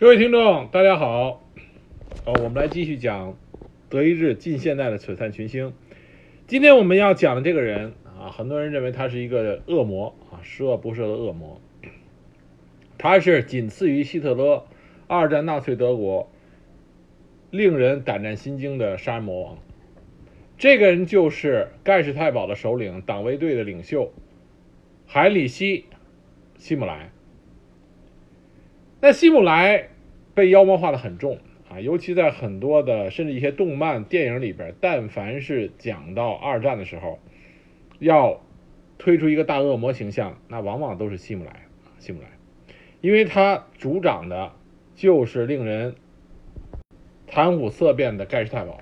各位听众，大家好。呃，我们来继续讲德意志近现代的璀璨群星。今天我们要讲的这个人啊，很多人认为他是一个恶魔啊，十恶不赦的恶魔。他是仅次于希特勒二战纳粹德国令人胆战心惊的杀人魔王。这个人就是盖世太保的首领，党卫队的领袖海里希·希姆莱。那希姆莱被妖魔化的很重啊，尤其在很多的甚至一些动漫电影里边，但凡是讲到二战的时候，要推出一个大恶魔形象，那往往都是希姆莱，希姆莱，因为他主掌的就是令人谈虎色变的盖世太保。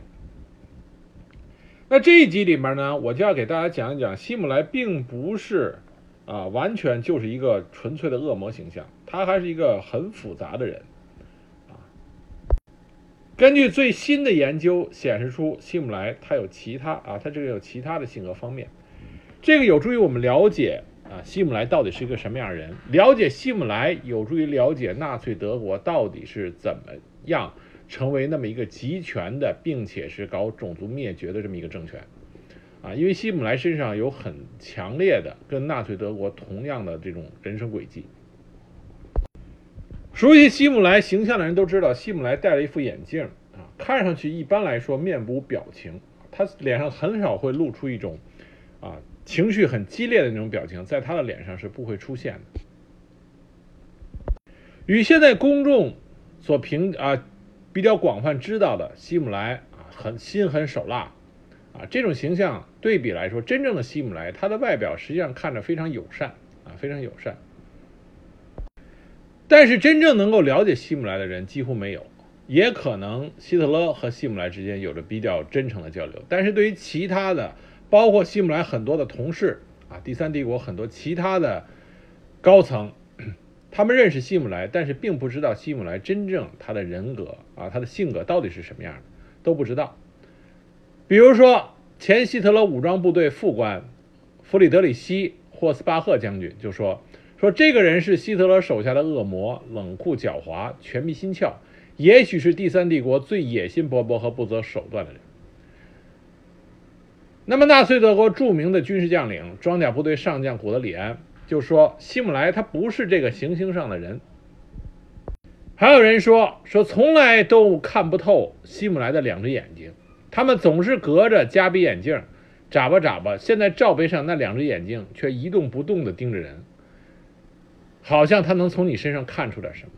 那这一集里面呢，我就要给大家讲一讲，希姆莱并不是啊，完全就是一个纯粹的恶魔形象。他还是一个很复杂的人，啊，根据最新的研究显示出，希姆莱他有其他啊，他这个有其他的性格方面，这个有助于我们了解啊，希姆莱到底是一个什么样的人，了解希姆莱有助于了解纳粹德国到底是怎么样成为那么一个集权的，并且是搞种族灭绝的这么一个政权，啊，因为希姆莱身上有很强烈的跟纳粹德国同样的这种人生轨迹。熟悉希姆莱形象的人都知道，希姆莱戴了一副眼镜啊，看上去一般来说面部表情，他脸上很少会露出一种啊情绪很激烈的那种表情，在他的脸上是不会出现的。与现在公众所评啊比较广泛知道的希姆莱啊很心狠手辣啊这种形象对比来说，真正的希姆莱他的外表实际上看着非常友善啊非常友善。但是真正能够了解希姆莱的人几乎没有，也可能希特勒和希姆莱之间有着比较真诚的交流。但是对于其他的，包括希姆莱很多的同事啊，第三帝国很多其他的高层，他们认识希姆莱，但是并不知道希姆莱真正他的人格啊，他的性格到底是什么样的，都不知道。比如说前希特勒武装部队副官弗里德里希·霍斯巴赫将军就说。说这个人是希特勒手下的恶魔，冷酷狡猾，权迷心窍，也许是第三帝国最野心勃勃和不择手段的人。那么，纳粹德国著名的军事将领、装甲部队上将古德里安就说：“希姆莱他不是这个行星上的人。”还有人说：“说从来都看不透希姆莱的两只眼睛，他们总是隔着加比眼镜眨巴眨巴，现在罩杯上那两只眼睛却一动不动地盯着人。”好像他能从你身上看出点什么。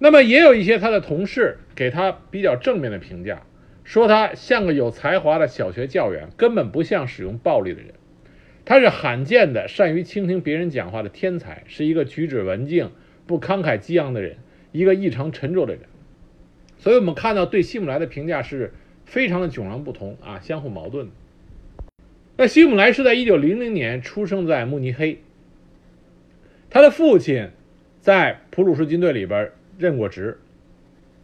那么也有一些他的同事给他比较正面的评价，说他像个有才华的小学教员，根本不像使用暴力的人。他是罕见的善于倾听别人讲话的天才，是一个举止文静、不慷慨激昂的人，一个异常沉着的人。所以我们看到对希姆莱的评价是非常的迥然不同啊，相互矛盾。那希姆莱是在一九零零年出生在慕尼黑。他的父亲在普鲁士军队里边任过职，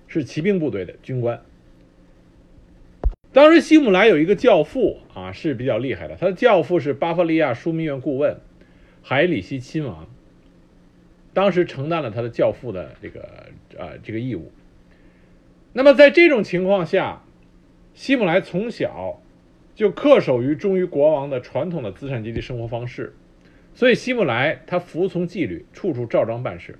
是骑兵部队的军官。当时希姆莱有一个教父啊，是比较厉害的。他的教父是巴伐利亚枢密院顾问海里希亲王，当时承担了他的教父的这个呃这个义务。那么在这种情况下，希姆莱从小就恪守于忠于国王的传统的资产阶级生活方式。所以希姆莱他服从纪律，处处照章办事。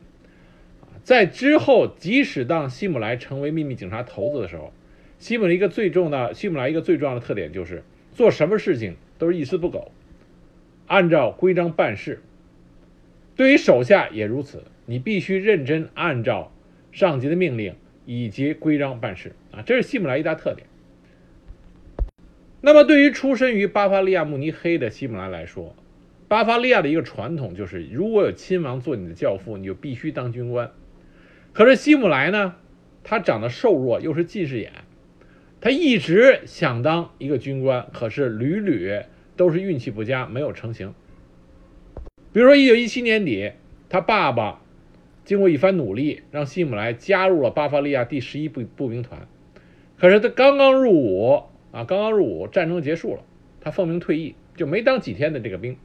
在之后，即使当希姆莱成为秘密警察头子的时候，希姆莱一个最重的希姆莱一个最重要的特点就是做什么事情都是一丝不苟，按照规章办事。对于手下也如此，你必须认真按照上级的命令以及规章办事啊，这是希姆莱一大特点。那么，对于出身于巴伐利亚慕尼黑的希姆莱来说，巴伐利亚的一个传统就是，如果有亲王做你的教父，你就必须当军官。可是希姆莱呢，他长得瘦弱，又是近视眼，他一直想当一个军官，可是屡屡都是运气不佳，没有成型。比如说，一九一七年底，他爸爸经过一番努力，让希姆莱加入了巴伐利亚第十一步步兵团。可是他刚刚入伍啊，刚刚入伍，战争结束了，他奉命退役，就没当几天的这个兵。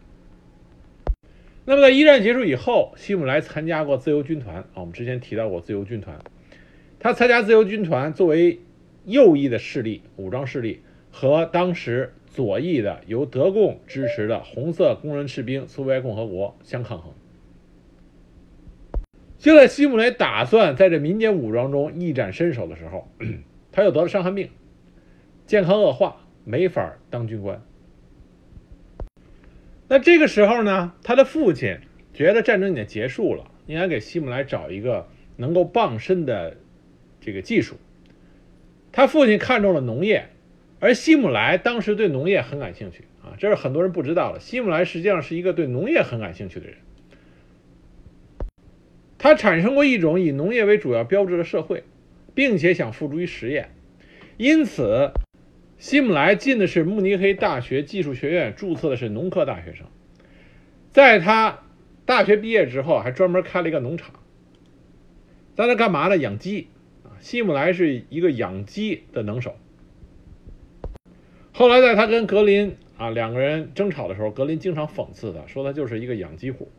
那么在一战结束以后，希姆莱参加过自由军团啊，我们之前提到过自由军团。他参加自由军团作为右翼的势力、武装势力，和当时左翼的由德共支持的红色工人士兵苏维埃共和国相抗衡。就在希姆雷打算在这民间武装中一展身手的时候，他又得了伤寒病，健康恶化，没法当军官。那这个时候呢，他的父亲觉得战争已经结束了，应该给希姆莱找一个能够傍身的这个技术。他父亲看中了农业，而希姆莱当时对农业很感兴趣啊，这是很多人不知道的。希姆莱实际上是一个对农业很感兴趣的人。他产生过一种以农业为主要标志的社会，并且想付诸于实验，因此，希姆莱进的是慕尼黑大学技术学院，注册的是农科大学生。在他大学毕业之后，还专门开了一个农场，在那干嘛呢？养鸡啊！希姆莱是一个养鸡的能手。后来，在他跟格林啊两个人争吵的时候，格林经常讽刺他，说他就是一个养鸡户。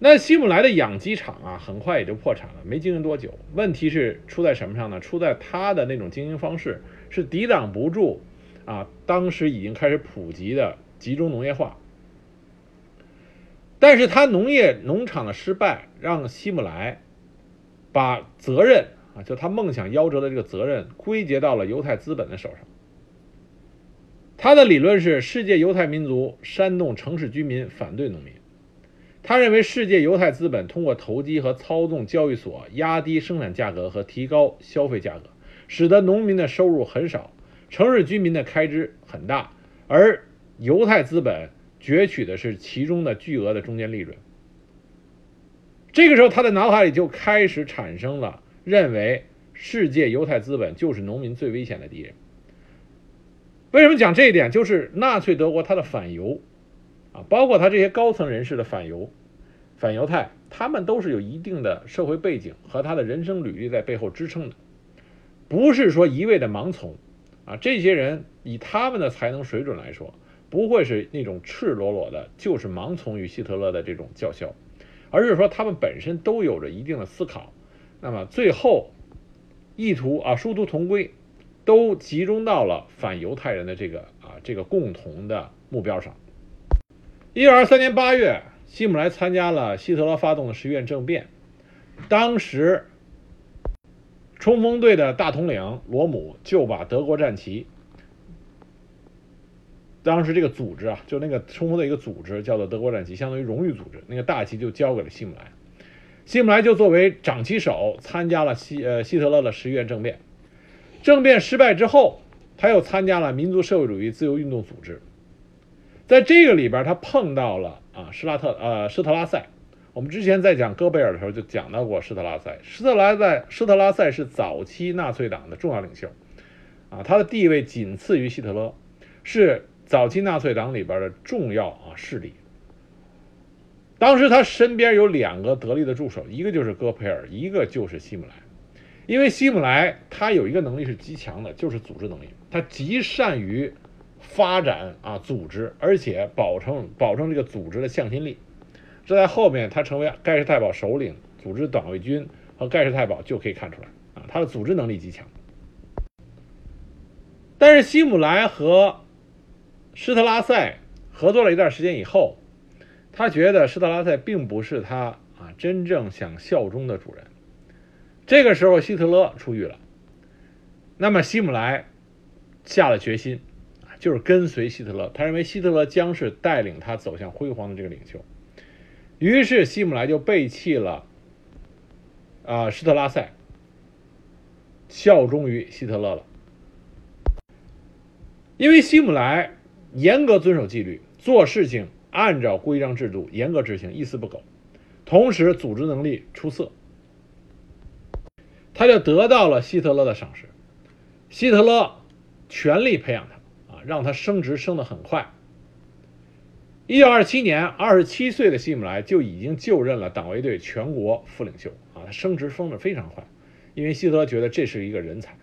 那希姆莱的养鸡场啊，很快也就破产了，没经营多久。问题是出在什么上呢？出在他的那种经营方式是抵挡不住啊，当时已经开始普及的集中农业化。但是他农业农场的失败，让希姆莱把责任啊，就他梦想夭折的这个责任，归结到了犹太资本的手上。他的理论是：世界犹太民族煽动城市居民反对农民。他认为，世界犹太资本通过投机和操纵交易所，压低生产价格和提高消费价格，使得农民的收入很少，城市居民的开支很大，而犹太资本攫取的是其中的巨额的中间利润。这个时候，他的脑海里就开始产生了认为，世界犹太资本就是农民最危险的敌人。为什么讲这一点？就是纳粹德国它的反犹。啊，包括他这些高层人士的反犹、反犹太，他们都是有一定的社会背景和他的人生履历在背后支撑的，不是说一味的盲从。啊，这些人以他们的才能水准来说，不会是那种赤裸裸的，就是盲从于希特勒的这种叫嚣，而是说他们本身都有着一定的思考，那么最后意图啊殊途同归，都集中到了反犹太人的这个啊这个共同的目标上。一九二三年八月，希姆莱参加了希特勒发动的十月政变。当时，冲锋队的大统领罗姆就把德国战旗，当时这个组织啊，就那个冲锋的一个组织叫做德国战旗，相当于荣誉组织，那个大旗就交给了希姆莱。希姆莱就作为掌旗手参加了希呃希特勒的十一月政变。政变失败之后，他又参加了民族社会主义自由运动组织。在这个里边，他碰到了啊，施拉特呃施特拉塞。我们之前在讲戈贝尔的时候就讲到过施特拉塞。施特拉塞施特拉塞是早期纳粹党的重要领袖，啊，他的地位仅次于希特勒，是早期纳粹党里边的重要啊势力。当时他身边有两个得力的助手，一个就是戈培尔，一个就是希姆莱。因为希姆莱他有一个能力是极强的，就是组织能力，他极善于。发展啊，组织，而且保证保证这个组织的向心力，这在后面他成为盖世太保首领，组织党卫军和盖世太保就可以看出来啊，他的组织能力极强。但是希姆莱和施特拉塞合作了一段时间以后，他觉得施特拉塞并不是他啊真正想效忠的主人。这个时候希特勒出狱了，那么希姆莱下了决心。就是跟随希特勒，他认为希特勒将是带领他走向辉煌的这个领袖，于是希姆莱就背弃了啊施特拉塞，效忠于希特勒了。因为希姆莱严格遵守纪律，做事情按照规章制度严格执行，一丝不苟，同时组织能力出色，他就得到了希特勒的赏识，希特勒全力培养他。让他升职升得很快。一九二七年，二十七岁的希姆莱就已经就任了党卫队全国副领袖啊，他升职升得非常快，因为希特勒觉得这是一个人才。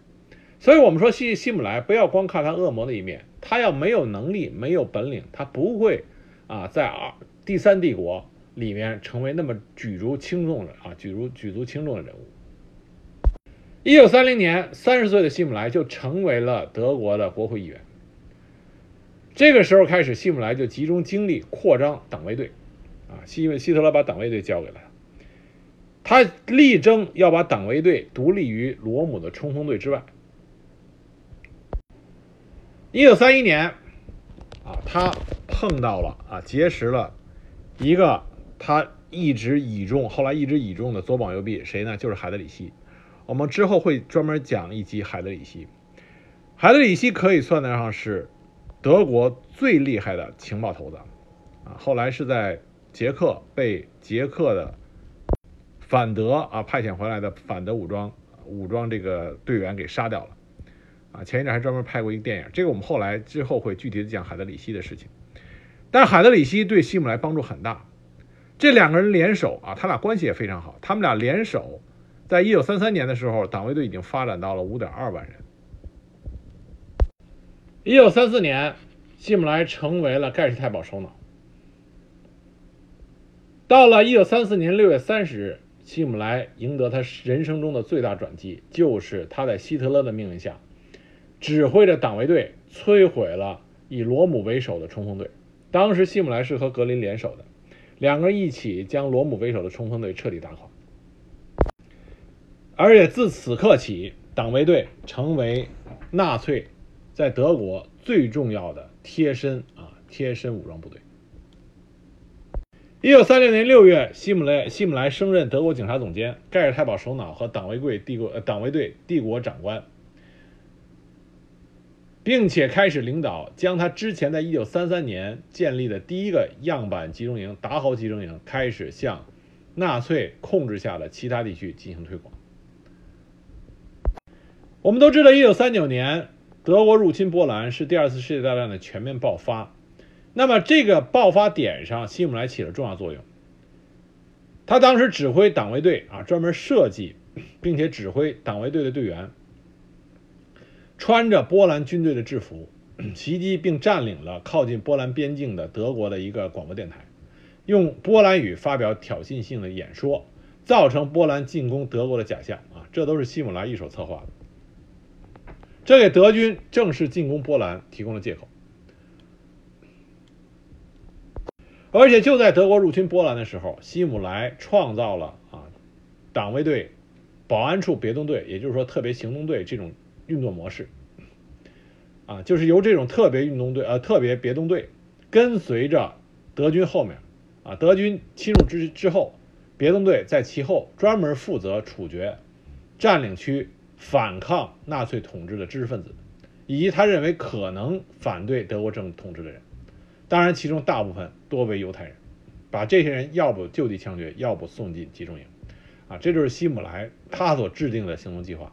所以，我们说希希姆莱不要光看他恶魔的一面，他要没有能力、没有本领，他不会啊在二第三帝国里面成为那么举足轻重的啊，举足举足轻重的人物。一九三零年，三十岁的希姆莱就成为了德国的国会议员。这个时候开始，希姆莱就集中精力扩张党卫队，啊，希希特勒把党卫队交给了他，他力争要把党卫队独立于罗姆的冲锋队之外。一九三一年，啊，他碰到了啊，结识了一个他一直倚重，后来一直倚重的左膀右臂，谁呢？就是海德里希。我们之后会专门讲一集海德里希。海德里希可以算得上是德国最厉害的情报头子，啊，后来是在捷克被捷克的反德啊派遣回来的反德武装武装这个队员给杀掉了，啊，前一阵还专门拍过一个电影，这个我们后来之后会具体的讲海德里希的事情。但是海德里希对希姆莱帮助很大，这两个人联手啊，他俩关系也非常好，他们俩联手。在一九三三年的时候，党卫队已经发展到了五点二万人。一九三四年，希姆莱成为了盖世太保首脑。到了一九三四年六月三十日，希姆莱赢得他人生中的最大转机，就是他在希特勒的命令下，指挥着党卫队摧毁了以罗姆为首的冲锋队。当时希姆莱是和格林联手的，两个人一起将罗姆为首的冲锋队彻底打垮。而且自此刻起，党卫队成为纳粹在德国最重要的贴身啊贴身武装部队。一九三六年六月，希姆莱希姆莱升任德国警察总监、盖世太保首脑和党卫队帝国呃党卫队帝国长官，并且开始领导将他之前在一九三三年建立的第一个样板集中营达豪集中营开始向纳粹控制下的其他地区进行推广。我们都知道，一九三九年德国入侵波兰是第二次世界大战的全面爆发。那么，这个爆发点上，希姆莱起了重要作用。他当时指挥党卫队啊，专门设计并且指挥党卫队的队员穿着波兰军队的制服袭击并占领了靠近波兰边境的德国的一个广播电台，用波兰语发表挑衅性的演说，造成波兰进攻德国的假象啊，这都是希姆莱一手策划的。这给德军正式进攻波兰提供了借口，而且就在德国入侵波兰的时候，希姆莱创造了啊党卫队、保安处别动队，也就是说特别行动队这种运作模式，啊，就是由这种特别运动队呃特别别动队跟随着德军后面，啊，德军侵入之之后，别动队在其后专门负责处决占领区。反抗纳粹统治的知识分子，以及他认为可能反对德国政统治的人，当然其中大部分多为犹太人，把这些人要不就地枪决，要不送进集中营，啊，这就是希姆莱他所制定的行动计划。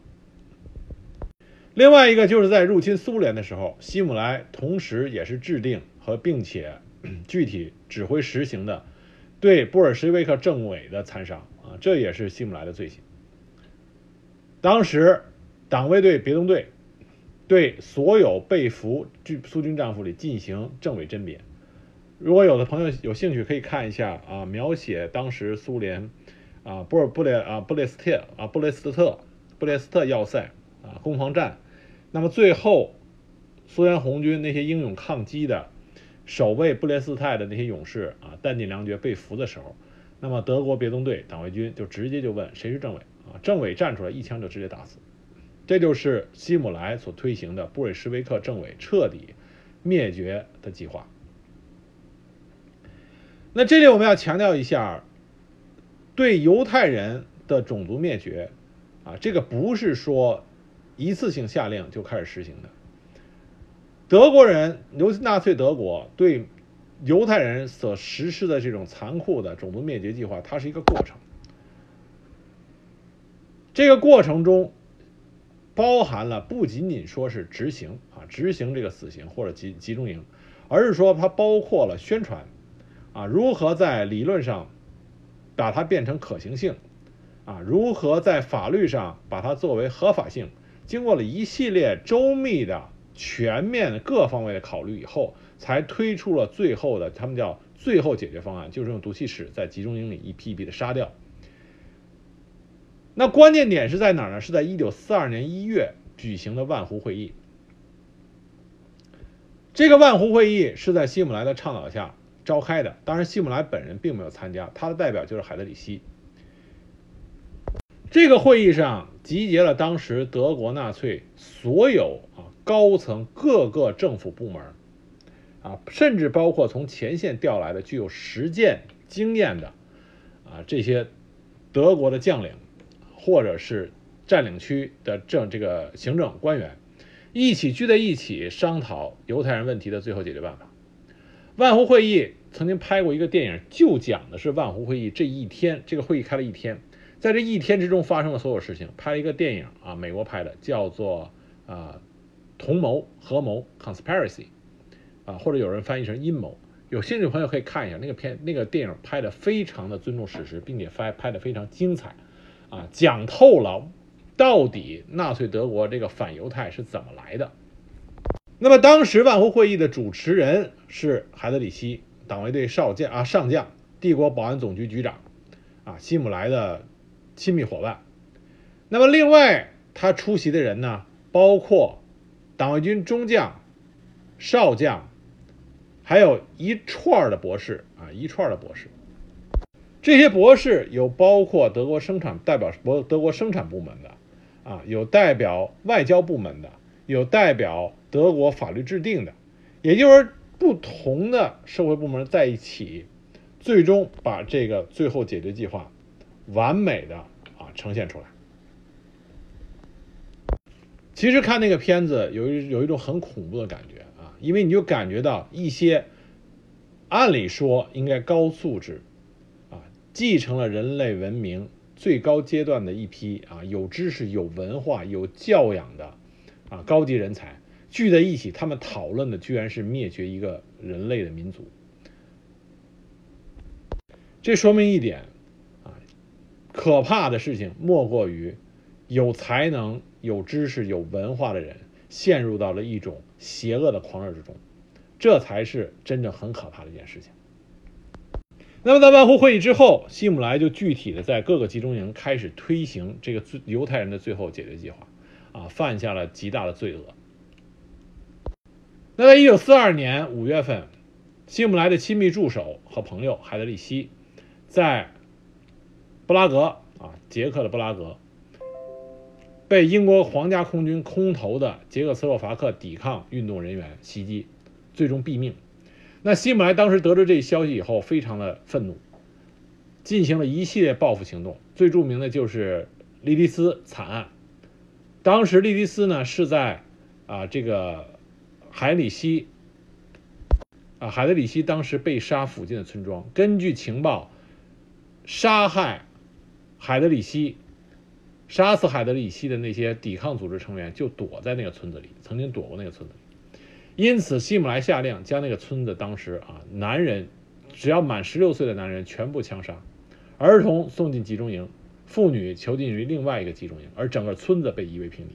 另外一个就是在入侵苏联的时候，希姆莱同时也是制定和并且 具体指挥实行的对布尔什维克政委的残杀，啊，这也是希姆莱的罪行。当时，党卫队别动队对所有被俘军苏军战俘里进行政委甄别。如果有的朋友有兴趣，可以看一下啊，描写当时苏联啊布尔布列啊布列斯特啊布列斯特布列斯特要塞啊攻防战。那么最后，苏联红军那些英勇抗击的守卫布列斯特的那些勇士啊弹尽粮绝被俘的时候，那么德国别动队党卫军就直接就问谁是政委。啊，政委站出来，一枪就直接打死。这就是希姆莱所推行的布尔什维克政委彻底灭绝的计划。那这里我们要强调一下，对犹太人的种族灭绝，啊，这个不是说一次性下令就开始实行的。德国人，尤其纳粹德国对犹太人所实施的这种残酷的种族灭绝计划，它是一个过程。这个过程中，包含了不仅仅说是执行啊，执行这个死刑或者集集中营，而是说它包括了宣传，啊，如何在理论上把它变成可行性，啊，如何在法律上把它作为合法性，经过了一系列周密的、全面的各方位的考虑以后，才推出了最后的他们叫最后解决方案就是用毒气室在集中营里一批一批的杀掉。那关键点是在哪儿呢？是在一九四二年一月举行的万湖会议。这个万湖会议是在希姆莱的倡导下召开的，当然希姆莱本人并没有参加，他的代表就是海德里希。这个会议上集结了当时德国纳粹所有啊高层各个政府部门，啊，甚至包括从前线调来的具有实践经验的啊这些德国的将领。或者是占领区的政这个行政官员一起聚在一起商讨犹太人问题的最后解决办法。万湖会议曾经拍过一个电影，就讲的是万湖会议这一天，这个会议开了一天，在这一天之中发生的所有事情，拍了一个电影啊，美国拍的，叫做啊同谋合谋 （conspiracy） 啊，或者有人翻译成阴谋。有兴趣的朋友可以看一下那个片，那个电影拍的非常的尊重史实，并且拍拍的非常精彩。啊，讲透了到底纳粹德国这个反犹太是怎么来的。那么当时万湖会议的主持人是海德里希，党卫队少将啊上将，帝国保安总局局长，啊希姆莱的亲密伙伴。那么另外他出席的人呢，包括党卫军中将、少将，还有一串的博士啊一串的博士。这些博士有包括德国生产代表博德国生产部门的，啊，有代表外交部门的，有代表德国法律制定的，也就是不同的社会部门在一起，最终把这个最后解决计划完美的啊呈现出来。其实看那个片子有一有一种很恐怖的感觉啊，因为你就感觉到一些按理说应该高素质。继承了人类文明最高阶段的一批啊，有知识、有文化、有教养的啊高级人才聚在一起，他们讨论的居然是灭绝一个人类的民族。这说明一点啊，可怕的事情莫过于有才能、有知识、有文化的人陷入到了一种邪恶的狂热之中，这才是真正很可怕的一件事情。那么在万湖会议之后，希姆莱就具体的在各个集中营开始推行这个最犹太人的最后解决计划，啊，犯下了极大的罪恶。那在一九四二年五月份，希姆莱的亲密助手和朋友海德里希，在布拉格啊，捷克的布拉格，被英国皇家空军空投的捷克斯洛伐克抵抗运动人员袭击，最终毙命。那希姆莱当时得知这一消息以后，非常的愤怒，进行了一系列报复行动。最著名的就是莉迪斯惨案。当时莉迪斯呢是在啊这个海里希啊海德里希当时被杀附近的村庄。根据情报，杀害海德里希、杀死海德里希的那些抵抗组织成员就躲在那个村子里，曾经躲过那个村子里。因此，希姆莱下令将那个村子当时啊，男人只要满十六岁的男人全部枪杀，儿童送进集中营，妇女囚禁于另外一个集中营，而整个村子被夷为平地。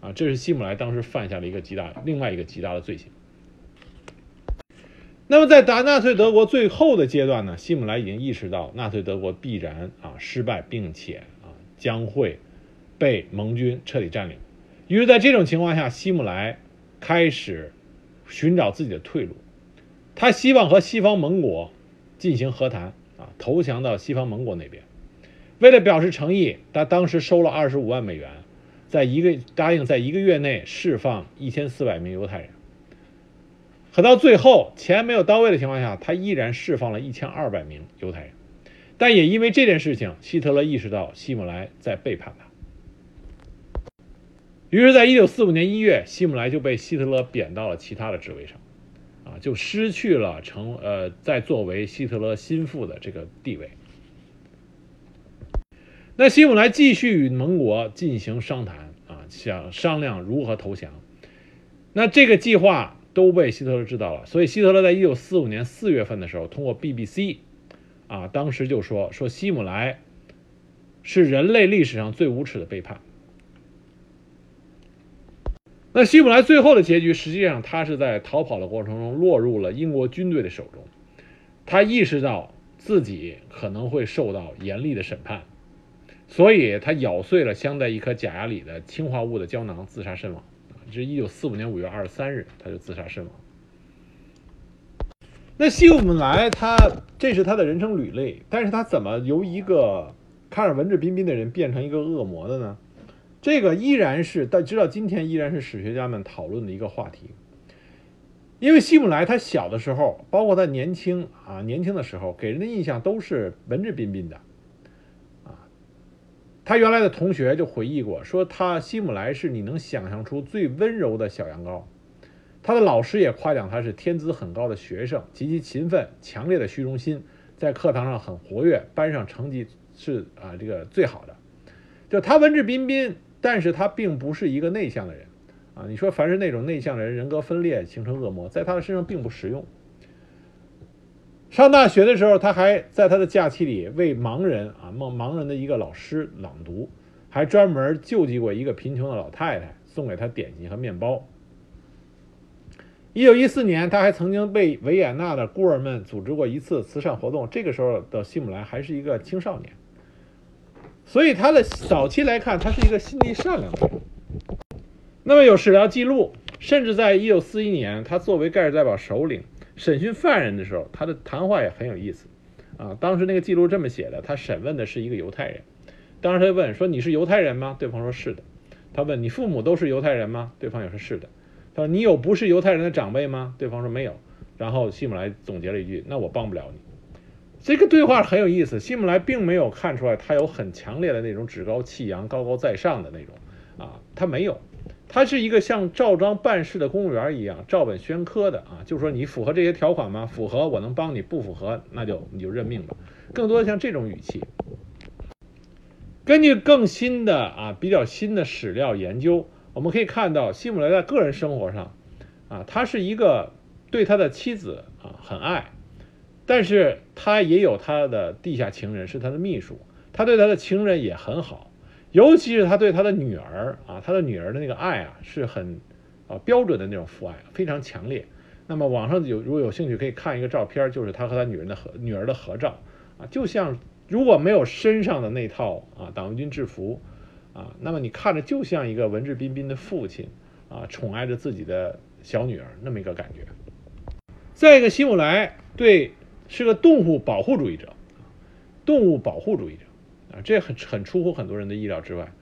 啊，这是希姆莱当时犯下了一个极大、另外一个极大的罪行。那么，在打纳粹德国最后的阶段呢，希姆莱已经意识到纳粹德国必然啊失败，并且啊将会被盟军彻底占领。于是，在这种情况下，希姆莱开始。寻找自己的退路，他希望和西方盟国进行和谈啊，投降到西方盟国那边。为了表示诚意，他当时收了二十五万美元，在一个答应在一个月内释放一千四百名犹太人。可到最后钱没有到位的情况下，他依然释放了一千二百名犹太人。但也因为这件事情，希特勒意识到希姆莱在背叛他。于是，在一九四五年一月，希姆莱就被希特勒贬到了其他的职位上，啊，就失去了成呃在作为希特勒心腹的这个地位。那希姆莱继续与盟国进行商谈，啊，想商量如何投降。那这个计划都被希特勒知道了，所以希特勒在一九四五年四月份的时候，通过 BBC，啊，当时就说说希姆莱是人类历史上最无耻的背叛。那希姆莱最后的结局，实际上他是在逃跑的过程中落入了英国军队的手中。他意识到自己可能会受到严厉的审判，所以他咬碎了镶在一颗假牙里的氰化物的胶囊，自杀身亡。这是一九四五年五月二十三日，他就自杀身亡。那西姆莱他这是他的人生履历，但是他怎么由一个看着文质彬彬的人变成一个恶魔的呢？这个依然是到直到今天依然是史学家们讨论的一个话题。因为希姆莱他小的时候，包括他年轻啊年轻的时候，给人的印象都是文质彬彬的，啊，他原来的同学就回忆过，说他希姆莱是你能想象出最温柔的小羊羔，他的老师也夸奖他是天资很高的学生，极其勤奋，强烈的虚荣心，在课堂上很活跃，班上成绩是啊这个最好的，就他文质彬彬，但是他并不是一个内向的人。啊，你说凡是那种内向的人，人格分裂形成恶魔，在他的身上并不实用。上大学的时候，他还在他的假期里为盲人啊盲盲人的一个老师朗读，还专门救济过一个贫穷的老太太，送给他点心和面包。一九一四年，他还曾经被维也纳的孤儿们组织过一次慈善活动，这个时候的希姆莱还是一个青少年，所以他的早期来看，他是一个心地善良的人。那么有史料记录，甚至在一九四一年，他作为盖世太保首领审讯犯人的时候，他的谈话也很有意思。啊，当时那个记录这么写的：他审问的是一个犹太人，当时他就问说：“你是犹太人吗？”对方说：“是的。”他问：“你父母都是犹太人吗？”对方也说：“是的。”他说：“你有不是犹太人的长辈吗？”对方说：“没有。”然后希姆莱总结了一句：“那我帮不了你。”这个对话很有意思。希姆莱并没有看出来他有很强烈的那种趾高气扬、高高在上的那种啊，他没有。他是一个像照章办事的公务员一样，照本宣科的啊，就说你符合这些条款吗？符合，我能帮你；不符合，那就你就认命吧。更多的像这种语气。根据更新的啊比较新的史料研究，我们可以看到希姆莱在个人生活上，啊，他是一个对他的妻子啊很爱，但是他也有他的地下情人，是他的秘书，他对他的情人也很好。尤其是他对他的女儿啊，他的女儿的那个爱啊，是很啊标准的那种父爱，非常强烈。那么网上有如果有兴趣可以看一个照片，就是他和他女人的合女儿的合照啊，就像如果没有身上的那套啊党卫军制服啊，那么你看着就像一个文质彬彬的父亲啊，宠爱着自己的小女儿那么一个感觉。再一个，希姆莱对是个动物保护主义者，动物保护主义者啊。这很很出乎很多人的意料之外，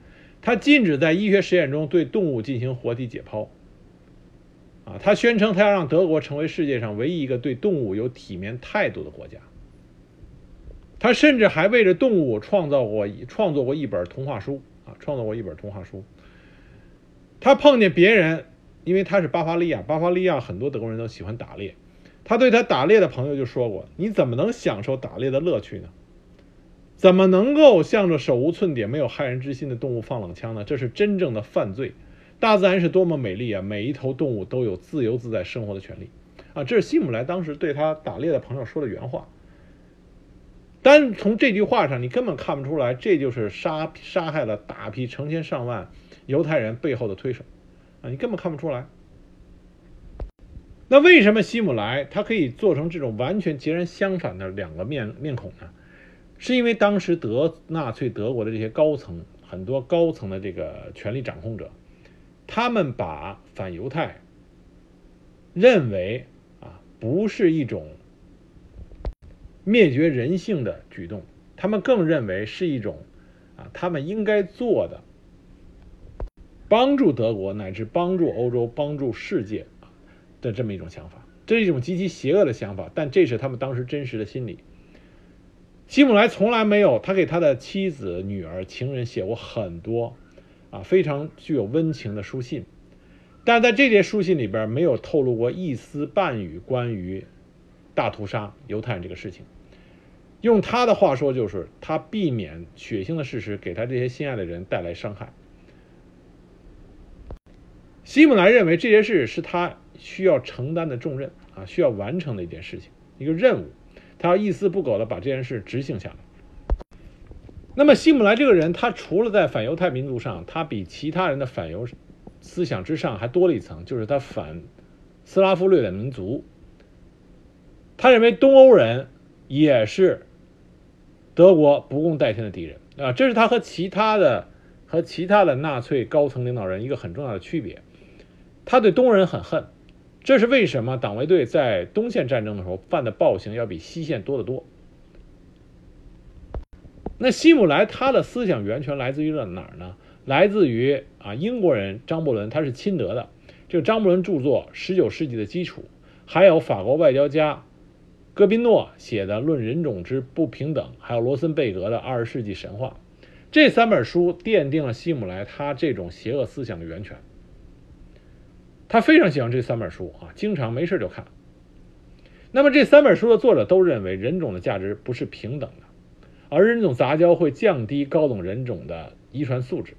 他禁止在医学实验中对动物进行活体解剖。啊，他宣称他要让德国成为世界上唯一一个对动物有体面态度的国家。他甚至还为着动物创造过创作过一本童话书啊，创作过一本童话书。他碰见别人，因为他是巴伐利亚，巴伐利亚很多德国人都喜欢打猎，他对他打猎的朋友就说过：“你怎么能享受打猎的乐趣呢？”怎么能够向着手无寸铁、没有害人之心的动物放冷枪呢？这是真正的犯罪。大自然是多么美丽啊！每一头动物都有自由自在生活的权利啊！这是希姆莱当时对他打猎的朋友说的原话。单从这句话上，你根本看不出来，这就是杀杀害了大批成千上万犹太人背后的推手啊！你根本看不出来。那为什么希姆莱他可以做成这种完全截然相反的两个面面孔呢？是因为当时德纳粹德国的这些高层，很多高层的这个权力掌控者，他们把反犹太认为啊不是一种灭绝人性的举动，他们更认为是一种啊他们应该做的帮助德国乃至帮助欧洲、帮助世界的这么一种想法。这是一种极其邪恶的想法，但这是他们当时真实的心理。希姆莱从来没有，他给他的妻子、女儿、情人写过很多，啊，非常具有温情的书信，但在这些书信里边没有透露过一丝半语关于大屠杀犹太人这个事情。用他的话说，就是他避免血腥的事实给他这些心爱的人带来伤害。希姆莱认为这些事是他需要承担的重任啊，需要完成的一件事情，一个任务。他要一丝不苟的把这件事执行下来。那么，希姆莱这个人，他除了在反犹太民族上，他比其他人的反犹思想之上还多了一层，就是他反斯拉夫掠的民族。他认为东欧人也是德国不共戴天的敌人啊，这是他和其他的和其他的纳粹高层领导人一个很重要的区别。他对东人很恨，这是为什么？党卫队在东线战争的时候犯的暴行要比西线多得多。那希姆莱他的思想源泉来自于了哪儿呢？来自于啊英国人张伯伦，他是亲德的。这个张伯伦著作《十九世纪的基础》，还有法国外交家戈宾诺写的《论人种之不平等》，还有罗森贝格的《二十世纪神话》，这三本书奠定了希姆莱他这种邪恶思想的源泉。他非常喜欢这三本书啊，经常没事就看。那么这三本书的作者都认为人种的价值不是平等的，而人种杂交会降低高等人种的遗传素质。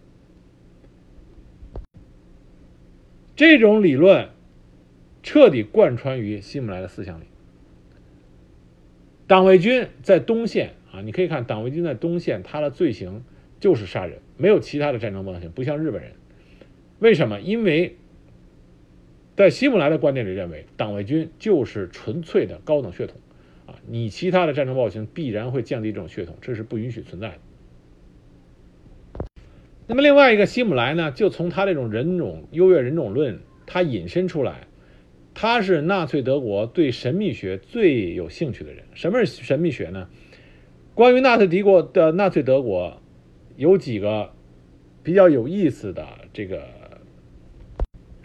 这种理论彻底贯穿于希姆莱的思想里。党卫军在东线啊，你可以看党卫军在东线，他的罪行就是杀人，没有其他的战争暴行，不像日本人。为什么？因为。在希姆莱的观点里，认为党卫军就是纯粹的高等血统，啊，你其他的战争暴行必然会降低这种血统，这是不允许存在的。那么另外一个希姆莱呢，就从他这种人种优越人种论，他引申出来，他是纳粹德国对神秘学最有兴趣的人。什么是神秘学呢？关于纳粹敌国的纳粹德国，有几个比较有意思的这个。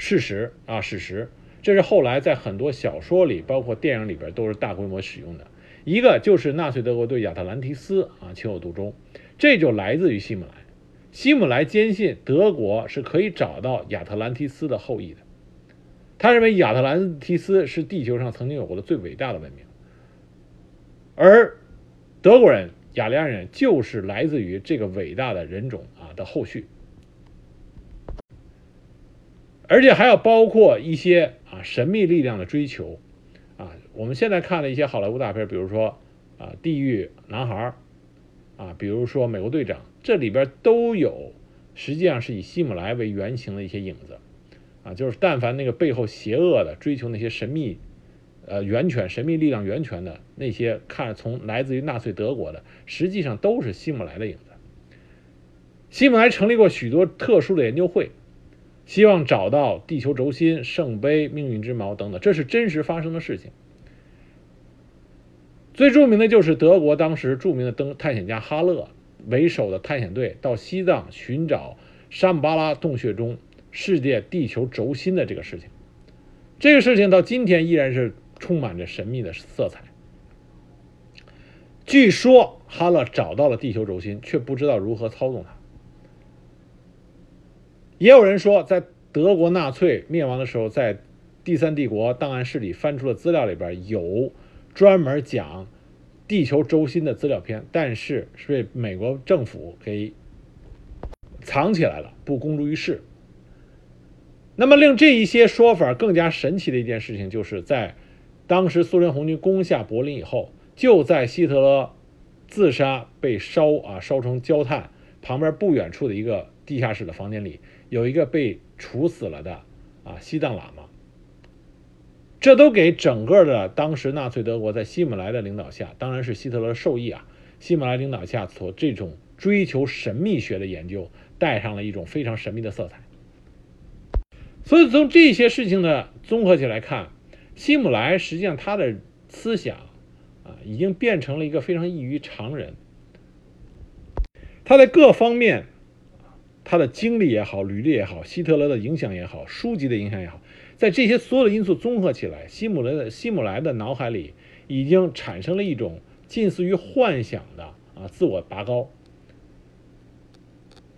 事实啊，事实，这是后来在很多小说里，包括电影里边都是大规模使用的。一个就是纳粹德国对亚特兰提斯啊情有独钟，这就来自于希姆莱。希姆莱坚信德国是可以找到亚特兰提斯的后裔的，他认为亚特兰提斯是地球上曾经有过的最伟大的文明，而德国人、雅利安人就是来自于这个伟大的人种啊的后续。而且还要包括一些啊神秘力量的追求，啊，我们现在看的一些好莱坞大片，比如说啊《地狱男孩》，啊，比如说《美国队长》，这里边都有实际上是以希姆莱为原型的一些影子，啊，就是但凡那个背后邪恶的追求那些神秘，呃源泉、神秘力量源泉的那些，看从来自于纳粹德国的，实际上都是希姆莱的影子。希姆莱成立过许多特殊的研究会。希望找到地球轴心、圣杯、命运之矛等等，这是真实发生的事情。最著名的就是德国当时著名的登探险家哈勒为首的探险队到西藏寻找沙姆巴拉洞穴中世界地球轴心的这个事情。这个事情到今天依然是充满着神秘的色彩。据说哈勒找到了地球轴心，却不知道如何操纵它。也有人说，在德国纳粹灭亡的时候，在第三帝国档案室里翻出的资料里边有专门讲地球轴心的资料片，但是是被美国政府给藏起来了，不公诸于世。那么令这一些说法更加神奇的一件事情，就是在当时苏联红军攻下柏林以后，就在希特勒自杀被烧啊烧成焦炭旁边不远处的一个地下室的房间里。有一个被处死了的啊西藏喇嘛，这都给整个的当时纳粹德国在希姆莱的领导下，当然是希特勒受益啊，希姆莱领导下所这种追求神秘学的研究带上了一种非常神秘的色彩。所以从这些事情的综合起来看，希姆莱实际上他的思想啊已经变成了一个非常异于常人，他在各方面。他的经历也好，履历也好，希特勒的影响也好，书籍的影响也好，在这些所有的因素综合起来，希姆莱的希姆莱的脑海里已经产生了一种近似于幻想的啊自我拔高。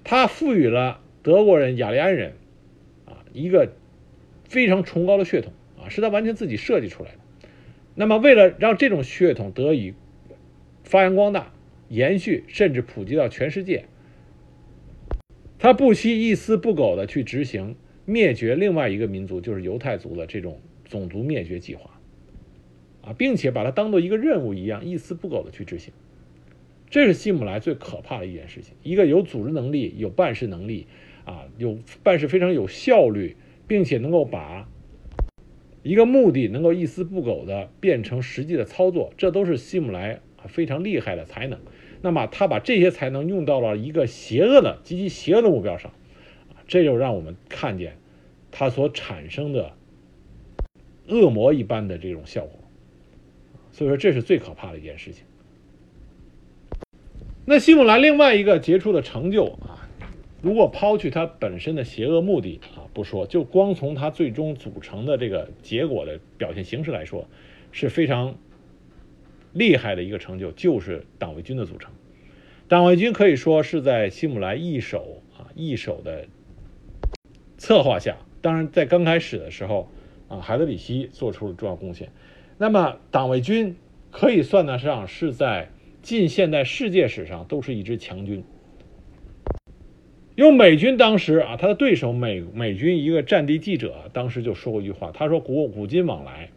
他赋予了德国人、雅利安人啊一个非常崇高的血统啊，是他完全自己设计出来的。那么，为了让这种血统得以发扬光大、延续，甚至普及到全世界。他不惜一丝不苟地去执行灭绝另外一个民族，就是犹太族的这种种族灭绝计划，啊，并且把它当做一个任务一样，一丝不苟地去执行。这是希姆莱最可怕的一件事情。一个有组织能力、有办事能力，啊，有办事非常有效率，并且能够把一个目的能够一丝不苟地变成实际的操作，这都是希姆莱非常厉害的才能。那么他把这些才能用到了一个邪恶的、极其邪恶的目标上，这就让我们看见他所产生的恶魔一般的这种效果。所以说，这是最可怕的一件事情。那希姆莱另外一个杰出的成就啊，如果抛去他本身的邪恶目的啊不说，就光从他最终组成的这个结果的表现形式来说，是非常厉害的一个成就，就是党卫军的组成。党卫军可以说是在希姆莱一手啊一手的策划下，当然在刚开始的时候啊，海德里希做出了重要贡献。那么党卫军可以算得上是在。近现代世界史上都是一支强军。用美军当时啊，他的对手美美军一个战地记者当时就说过一句话，他说：“古古今往来，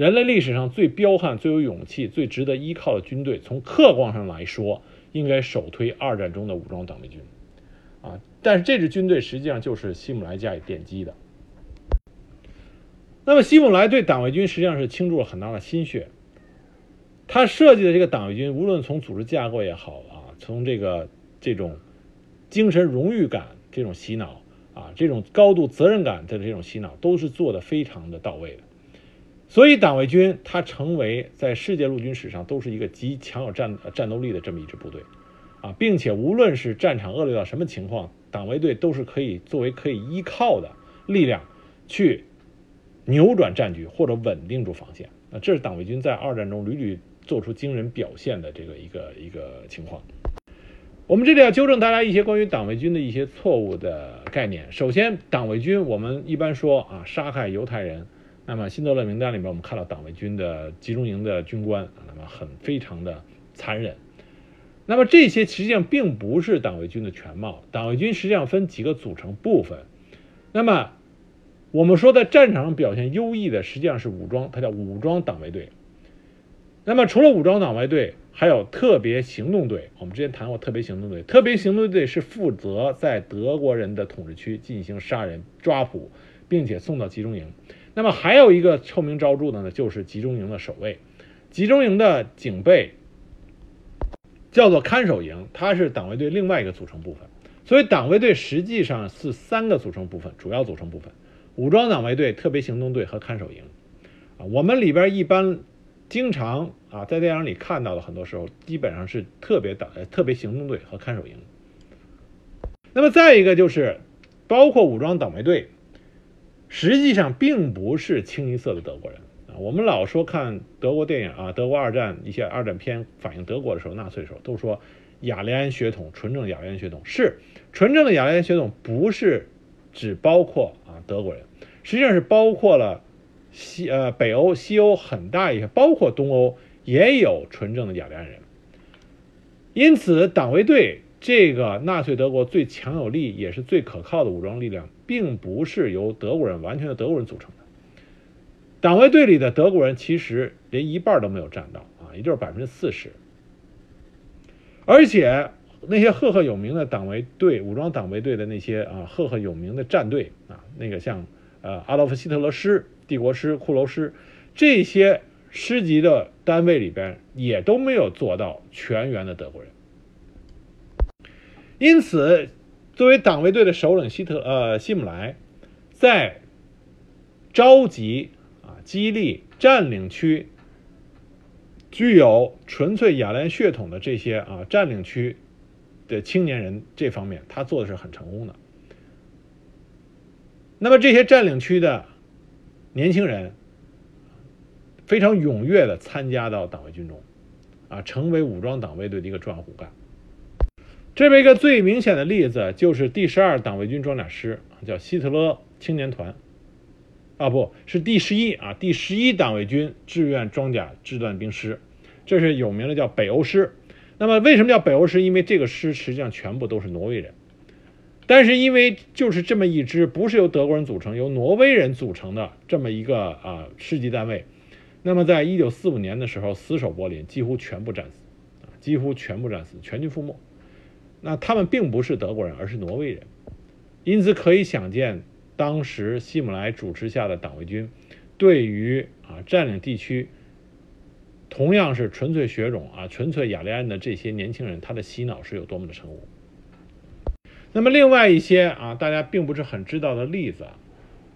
人类历史上最彪悍、最有勇气、最值得依靠的军队，从客观上来说，应该首推二战中的武装党卫军。”啊，但是这支军队实际上就是希姆莱加以奠基的。那么，希姆莱对党卫军实际上是倾注了很大的心血。他设计的这个党卫军，无论从组织架构也好啊，从这个这种精神荣誉感这种洗脑啊，这种高度责任感的这种洗脑，都是做的非常的到位的。所以党卫军它成为在世界陆军史上都是一个极强有战战斗力的这么一支部队啊，并且无论是战场恶劣到什么情况，党卫队都是可以作为可以依靠的力量去扭转战局或者稳定住防线。那这是党卫军在二战中屡屡。做出惊人表现的这个一个一个情况，我们这里要纠正大家一些关于党卫军的一些错误的概念。首先，党卫军我们一般说啊，杀害犹太人。那么辛德勒名单里面，我们看到党卫军的集中营的军官，那么很非常的残忍。那么这些实际上并不是党卫军的全貌。党卫军实际上分几个组成部分。那么我们说在战场上表现优异的，实际上是武装，它叫武装党卫队。那么，除了武装党卫队，还有特别行动队。我们之前谈过特别行动队，特别行动队是负责在德国人的统治区进行杀人抓捕，并且送到集中营。那么还有一个臭名昭著的呢，就是集中营的守卫。集中营的警备叫做看守营，它是党卫队另外一个组成部分。所以，党卫队实际上是三个组成部分，主要组成部分：武装党卫队、特别行动队和看守营。啊，我们里边一般。经常啊，在电影里看到的，很多时候基本上是特别党、特别行动队和看守营。那么再一个就是，包括武装党卫队，实际上并不是清一色的德国人啊。我们老说看德国电影啊，德国二战一些二战片反映德国的时候，纳粹的时候都说雅利安血统，纯正雅利安血统是纯正的雅利安血统，不是只包括啊德国人，实际上是包括了。西呃北欧、西欧很大一些，包括东欧也有纯正的雅利安人。因此，党卫队这个纳粹德国最强有力也是最可靠的武装力量，并不是由德国人完全的德国人组成的。党卫队里的德国人其实连一半都没有占到啊，也就是百分之四十。而且那些赫赫有名的党卫队、武装党卫队的那些啊赫赫有名的战队啊，那个像呃阿道夫·希特勒师。帝国师、骷髅师这些师级的单位里边，也都没有做到全员的德国人。因此，作为党卫队的首领希特呃希姆莱，在召集啊激励占领区具有纯粹雅利安血统的这些啊占领区的青年人这方面，他做的是很成功的。那么这些占领区的。年轻人非常踊跃的参加到党卫军中，啊，成为武装党卫队的一个重要骨干。这边一个最明显的例子就是第十二党卫军装甲师，叫希特勒青年团，啊，不是第十一啊，第十一党卫军志愿装甲制弹兵师，这是有名的叫北欧师。那么为什么叫北欧师？因为这个师实际上全部都是挪威人。但是因为就是这么一支不是由德国人组成，由挪威人组成的这么一个啊师级单位，那么在一九四五年的时候死守柏林，几乎全部战死，啊，几乎全部战死，全军覆没。那他们并不是德国人，而是挪威人，因此可以想见，当时希姆莱主持下的党卫军对于啊占领地区同样是纯粹血种啊纯粹雅利安的这些年轻人，他的洗脑是有多么的成功。那么另外一些啊大家并不是很知道的例子，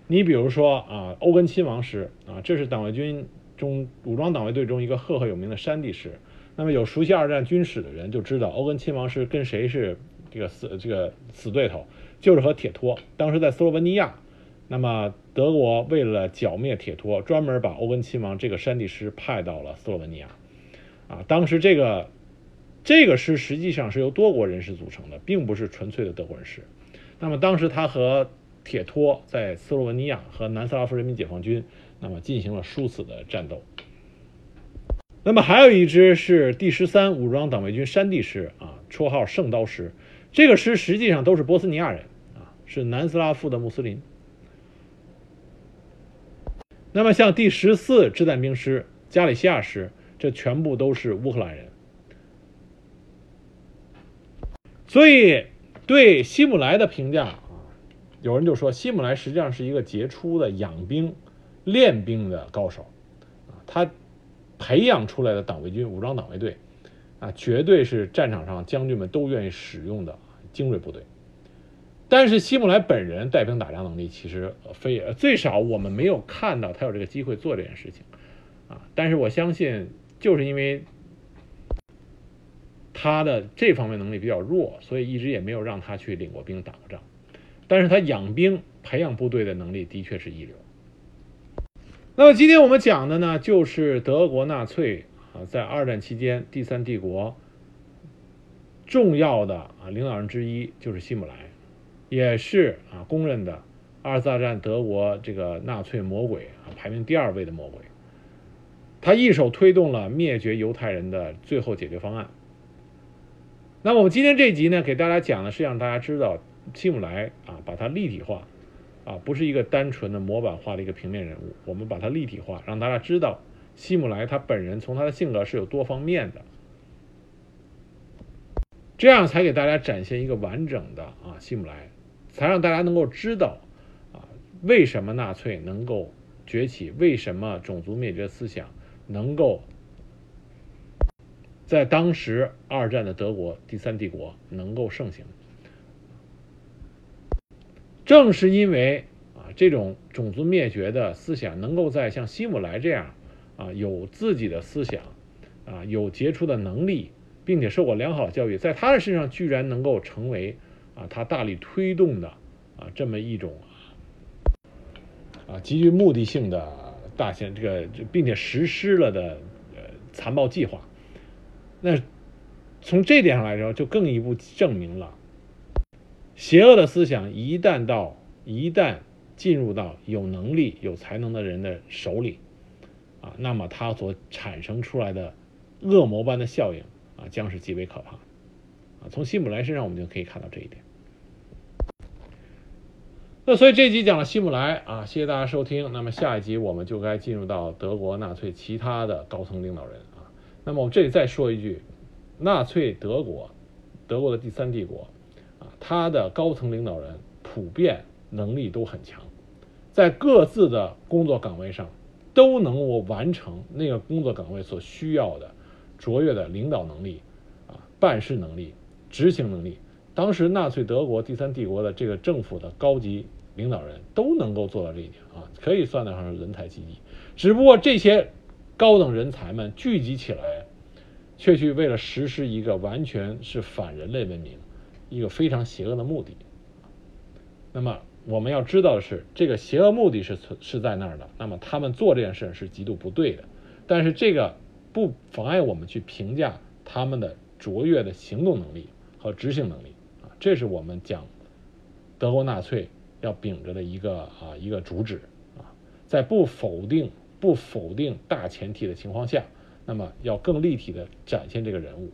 你比如说啊欧根亲王师啊，这是党卫军中武装党卫队中一个赫赫有名的山地师。那么有熟悉二战军史的人就知道，欧根亲王是跟谁是这个死这个死对头，就是和铁托。当时在斯洛文尼亚，那么德国为了剿灭铁托，专门把欧根亲王这个山地师派到了斯洛文尼亚。啊，当时这个这个师实际上是由多国人士组成的，并不是纯粹的德国人士。那么当时他和铁托在斯洛文尼亚和南斯拉夫人民解放军，那么进行了殊死的战斗。那么还有一支是第十三武装党卫军山地师啊，绰号圣刀师。这个师实际上都是波斯尼亚人啊，是南斯拉夫的穆斯林。那么像第十四掷弹兵师加里西亚师，这全部都是乌克兰人。所以对希姆莱的评价啊，有人就说希姆莱实际上是一个杰出的养兵、练兵的高手啊，他。培养出来的党卫军武装党卫队，啊，绝对是战场上将军们都愿意使用的精锐部队。但是希姆莱本人带兵打仗能力其实非最少我们没有看到他有这个机会做这件事情，啊，但是我相信就是因为他的这方面能力比较弱，所以一直也没有让他去领过兵打过仗。但是他养兵培养部队的能力的确是一流。那么今天我们讲的呢，就是德国纳粹啊，在二战期间第三帝国重要的啊领导人之一就是希姆莱，也是啊公认的二次大战德国这个纳粹魔鬼啊排名第二位的魔鬼。他一手推动了灭绝犹太人的最后解决方案。那么我们今天这集呢，给大家讲的是让大家知道希姆莱啊，把它立体化。啊，不是一个单纯的模板化的一个平面人物，我们把它立体化，让大家知道希姆莱他本人从他的性格是有多方面的，这样才给大家展现一个完整的啊希姆莱，才让大家能够知道啊为什么纳粹能够崛起，为什么种族灭绝思想能够在当时二战的德国第三帝国能够盛行。正是因为啊，这种种族灭绝的思想能够在像希姆莱这样啊有自己的思想啊有杰出的能力，并且受过良好教育，在他的身上居然能够成为啊他大力推动的啊这么一种啊极具目的性的大型这个并且实施了的呃残暴计划，那从这点上来说，就更一步证明了。邪恶的思想一旦到一旦进入到有能力有才能的人的手里，啊，那么它所产生出来的恶魔般的效应啊，将是极为可怕。啊，从希姆莱身上我们就可以看到这一点。那所以这集讲了希姆莱啊，谢谢大家收听。那么下一集我们就该进入到德国纳粹其他的高层领导人啊。那么我这里再说一句，纳粹德国，德国的第三帝国。他的高层领导人普遍能力都很强，在各自的工作岗位上都能够完成那个工作岗位所需要的卓越的领导能力、啊办事能力、执行能力。当时纳粹德国第三帝国的这个政府的高级领导人都能够做到这一点啊，可以算得上是人才济济。只不过这些高等人才们聚集起来，却去为了实施一个完全是反人类文明。一个非常邪恶的目的。那么我们要知道的是，这个邪恶目的是存是在那儿的。那么他们做这件事是极度不对的。但是这个不妨碍我们去评价他们的卓越的行动能力和执行能力啊，这是我们讲德国纳粹要秉着的一个啊一个主旨啊，在不否定不否定大前提的情况下，那么要更立体的展现这个人物。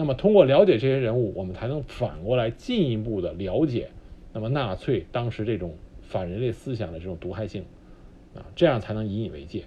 那么，通过了解这些人物，我们才能反过来进一步的了解，那么纳粹当时这种反人类思想的这种毒害性，啊，这样才能引以为戒。